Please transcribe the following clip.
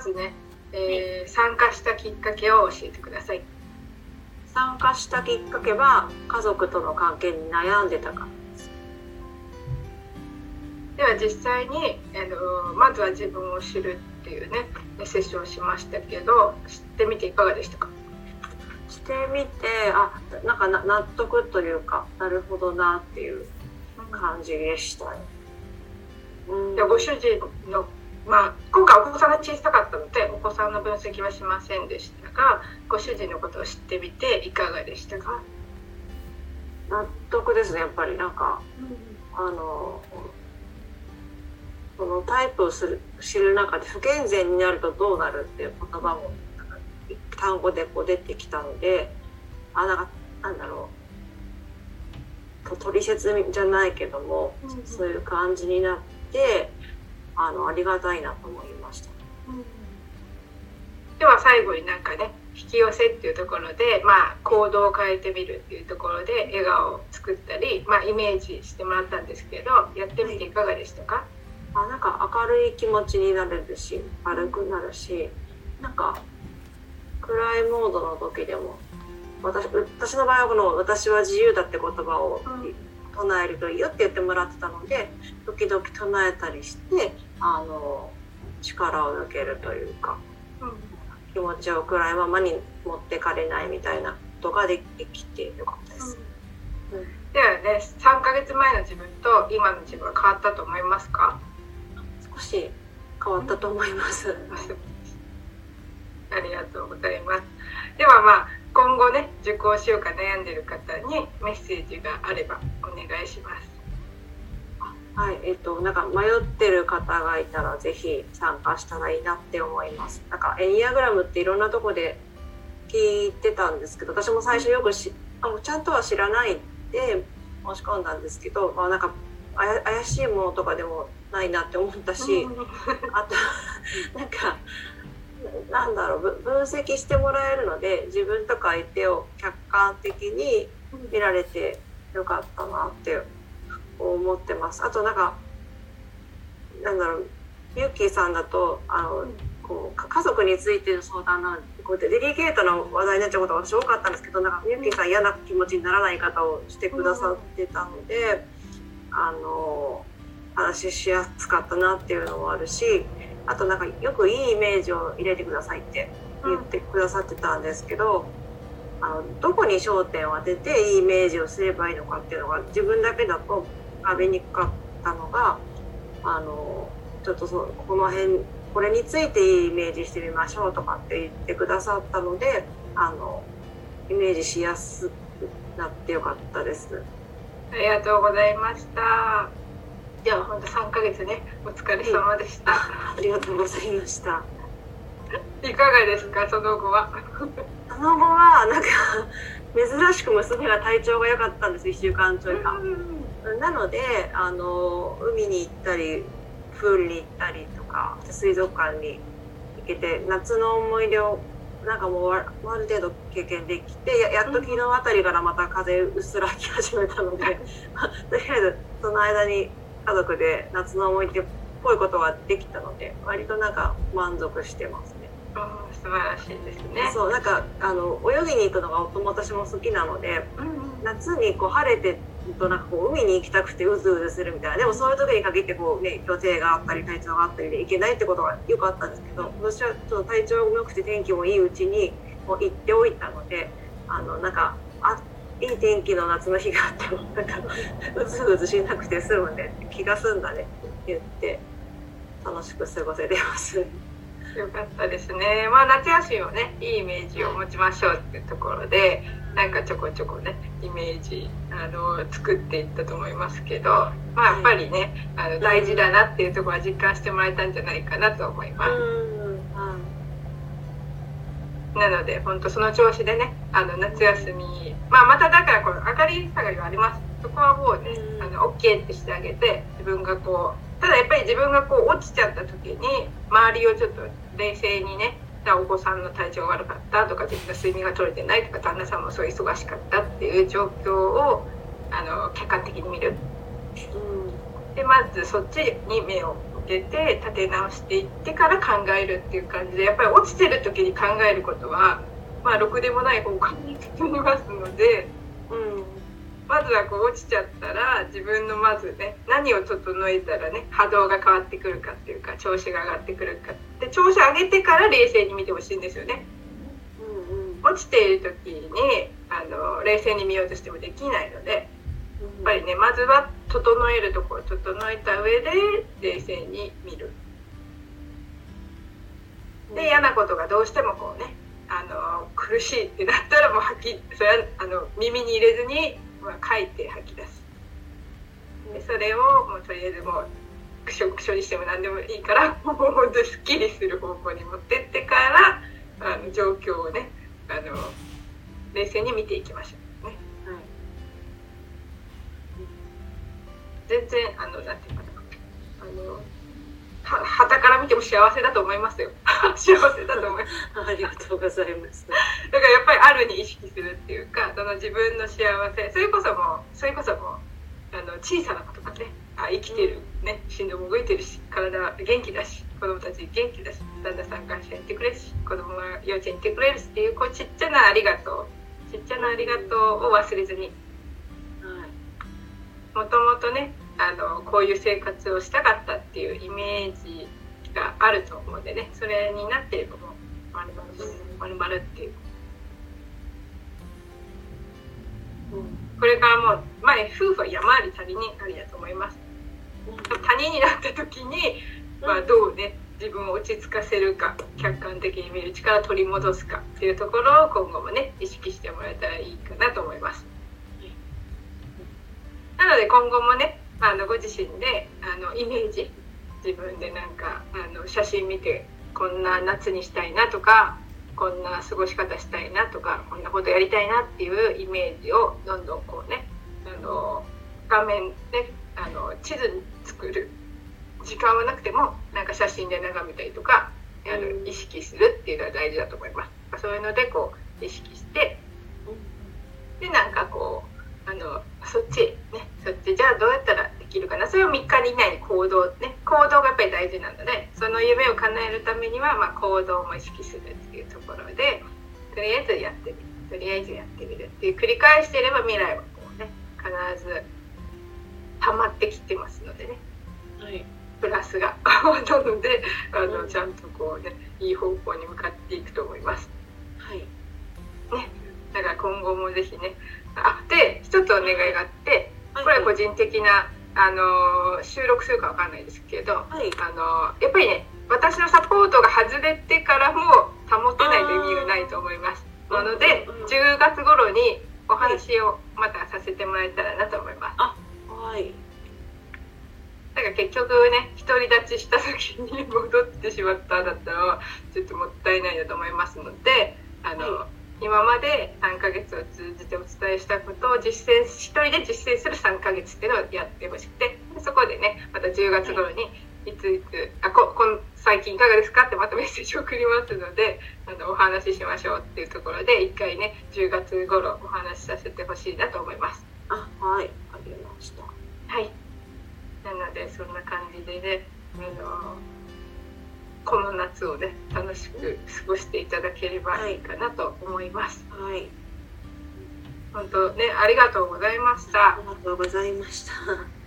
ずね、えー、参加したきっかけを教えてください。参加したきっかけは家族との関係に悩んでたから。では実際にあのまずは自分を知るっていうねセッションをしましたけど知ってみていかがでしたか？してみてあなんかな納得というかなるほどなっていう感じでしたね。うん、でご主人のまあ、今回お子さんが小さかったのでお子さんの分析はしませんでしたがご主人のことを知ってみていかがでしたか？納得ですねやっぱり。なんか、うん、あのそのタイプをする知る中で不健全になるとどうなるっていう言葉も単語でこう出てきたのであなんかなんだろう。取説じゃないけども、うん、そういう感じになってあのありがたいなと思いました。うん、では最後になんかね引き寄せっていうところで、まあ、行動を変えてみるっていうところで笑顔を作ったり、まあ、イメージしてもらったんですけどやってみていかがでしたか、あなんか明るい気持ちになれるし軽くなるしなんか暗いモードの時でも私私の場合はこの「私は自由だ」って言葉を唱えるといいよって言ってもらってたので時々唱えたりしてあの力を抜けるというか、うん、気持ちを暗いままに持ってかれないみたいなことができてよかったです。うんうん、ではね3ヶ月前の自分と今の自分は変わったと思いますか？少し変わったと思います。ありがとうございます。ではまあ今後ね受講しようか悩んでる方にメッセージがあればお願いします。はい、えっと、なんか迷ってる方がいたら、ぜひ参加したらいいなって思います。なんか、エニアグラムっていろんなとこで聞いてたんですけど、私も最初よくし、あちゃんとは知らないで申し込んだんですけど、まあ、なんか、怪しいものとかでもないなって思ったし、あと、なんか、なんだろう分析してもらえるので自分とか相手を客観的に見られてよかったなって思ってます。あとなんかなんだろうユッキーさんだとあのこう家族についての相談なんてこうやってデリケートな話題になっちゃうことが私多かったんですけどなんかユッキーさん嫌な気持ちにならない方をしてくださってたので、あの話ししやすかったなっていうのもあるしあとなんかよくいいイメージを入れてくださいって言ってくださってたんですけど、あのどこに焦点を当てていいイメージをすればいいのかっていうのが自分だけだと浮かびにくかったのがあのちょっとそこの辺これについていいイメージしてみましょうとかって言ってくださったのであのイメージしやすくなってよかったです。ありがとうございました。では本当3ヶ月ねお疲れ様でした、ありがとうございました。いかがですかその後は？その後はなんか珍しく娘が体調が良かったんです1週間ちょいか、なのであの海に行ったりプールに行ったりとか水族館に行けて夏の思い出をなんかもうある程度経験できてやっと昨日あたりからまた風うっすら来始めたので、とりあえずその間に家族で夏の思い出っぽいことができたので割となんか満足してますね。あ素晴らしいですね。そうなんかあの泳ぎに行くのが私も好きなので、うん、夏にこう晴れてとなんかこう海に行きたくてうずうずするみたいなでもそういう時に限ってこうね予定があったり体調があったりで行けないってことがよくあったんですけど私はちょっと体調が良くて天気もいいうちにもう行っておいたのであのなんかあいい天気の夏の日があってもなんかうずうずしなくて済むね気が済んだねって言って楽しく過ごせてます。よかったですね。まあ夏休みをねいいイメージを持ちましょうっていうところでなんかちょこちょこねイメージあの作っていったと思いますけど、まあやっぱりね、あの大事だなっていうところは実感してもらえたんじゃないかなと思います。なので本当その調子でねあの夏休み、まあ、まただからこの明かり下がりはありますそこはもうね、うん、あの OK ってしてあげて自分がこうただやっぱり自分がこう落ちちゃった時に周りをちょっと冷静にねお子さんの体調が悪かったとか自分の睡眠が取れてないとか旦那さんもそう忙しかったっていう状況をあの客観的に見る。うん、でまずそっちに目を向けて立て直していってから考えるっていう感じでやっぱり落ちてる時に考えることはまあろくでもない方向に進みますので。うんまずはこう落ちちゃったら自分のまずね何を整えたらね波動が変わってくるかっていうか調子が上がってくるかで調子上げてから冷静に見てほしいんですよね。うんうん落ちている時にあの冷静に見ようとしてもできないのでやっぱりねまずは整えるところ整えた上で冷静に見る。で嫌なことがどうしてもこうねあの苦しいってなったらもう吐きそれはあの耳に入れずに、まあ、書いて吐き出す。でそれをもうとりあえずもうくしょくしょにしても何でもいいから もう本当すっきりする方向に持ってってからあの状況をねあの冷静に見ていきましょうね。はい。全然あのなんていうかな。あのは見ても幸せだと思いますよ。幸せだと思います。ありがとうございます。だからやっぱりあるに意識するっていうかその自分の幸せそれこそもうそれこそもうあの小さなことがねあ生きてる、ね心臓も動いてるし体は元気だし子供たち元気だし旦那さん会社行ってくれるし子供が幼稚園行ってくれるしっていうこうちっちゃなありがとうちっちゃなありがとうを忘れずに。はい。もともとねあのこういう生活をしたかったっていうイメージがあると思うんでねそれになっていればもっていう。これからもう前夫婦は山あり谷にありだと思います。谷になった時に、まあ、どうね自分を落ち着かせるか客観的に見る力を取り戻すかっていうところを今後もね意識してもらえたらいいかなと思います。なので今後もねあのご自身であのイメージ自分でなんかあの写真見てこんな夏にしたいなとかこんな過ごし方したいなとかこんなことやりたいなっていうイメージをどんどんこうねあの画面であの地図に作る時間はなくてもなんか写真で眺めたりとかあのうん意識するっていうのは大事だと思います。そういうのでこう意識してでなんかこうあのそっちねそっちじゃあどうやったらできるかなそれを3日以内に行動ね行動がやっぱり大事なのでその夢を叶えるためには、まあ、行動も意識するっていうところでとりあえずやってみる。とりあえずやってみるっていう繰り返していれば未来はこうね必ず溜まってきてますのでね。はい。プラスがなのであのうんちゃんとこうねいい方向に向かっていくと思います。はい。だから今後もぜひね。あで一つお願いがあってはい。これは個人的な、あのー収録するかわかんないですけど、はい。あのーやっぱりね私のサポートが外れてからも保てないと意味がないと思います。なのでうん。うん10月頃にお話をまたさせてもらえたらなと思います。はい。だから結局ね独り立ちした時に戻ってしまっただったらちょっともったいないなと思いますのであの、は今まで3ヶ月を通じてお伝えしたことを実践一人で実践する3ヶ月っていうのをやってほしくてでそこでねまた10月頃にいついつあここん最近いかがですかってまたメッセージを送りますのであのお話ししましょうっていうところで一回ね10月頃お話しさせてほしいなと思います。あはいありましたはい。なのでそんな感じでね、あのこの夏をね楽しく過ごしていただければいいかなと思います。はい本当ねありがとうございましたあ。りがとうございました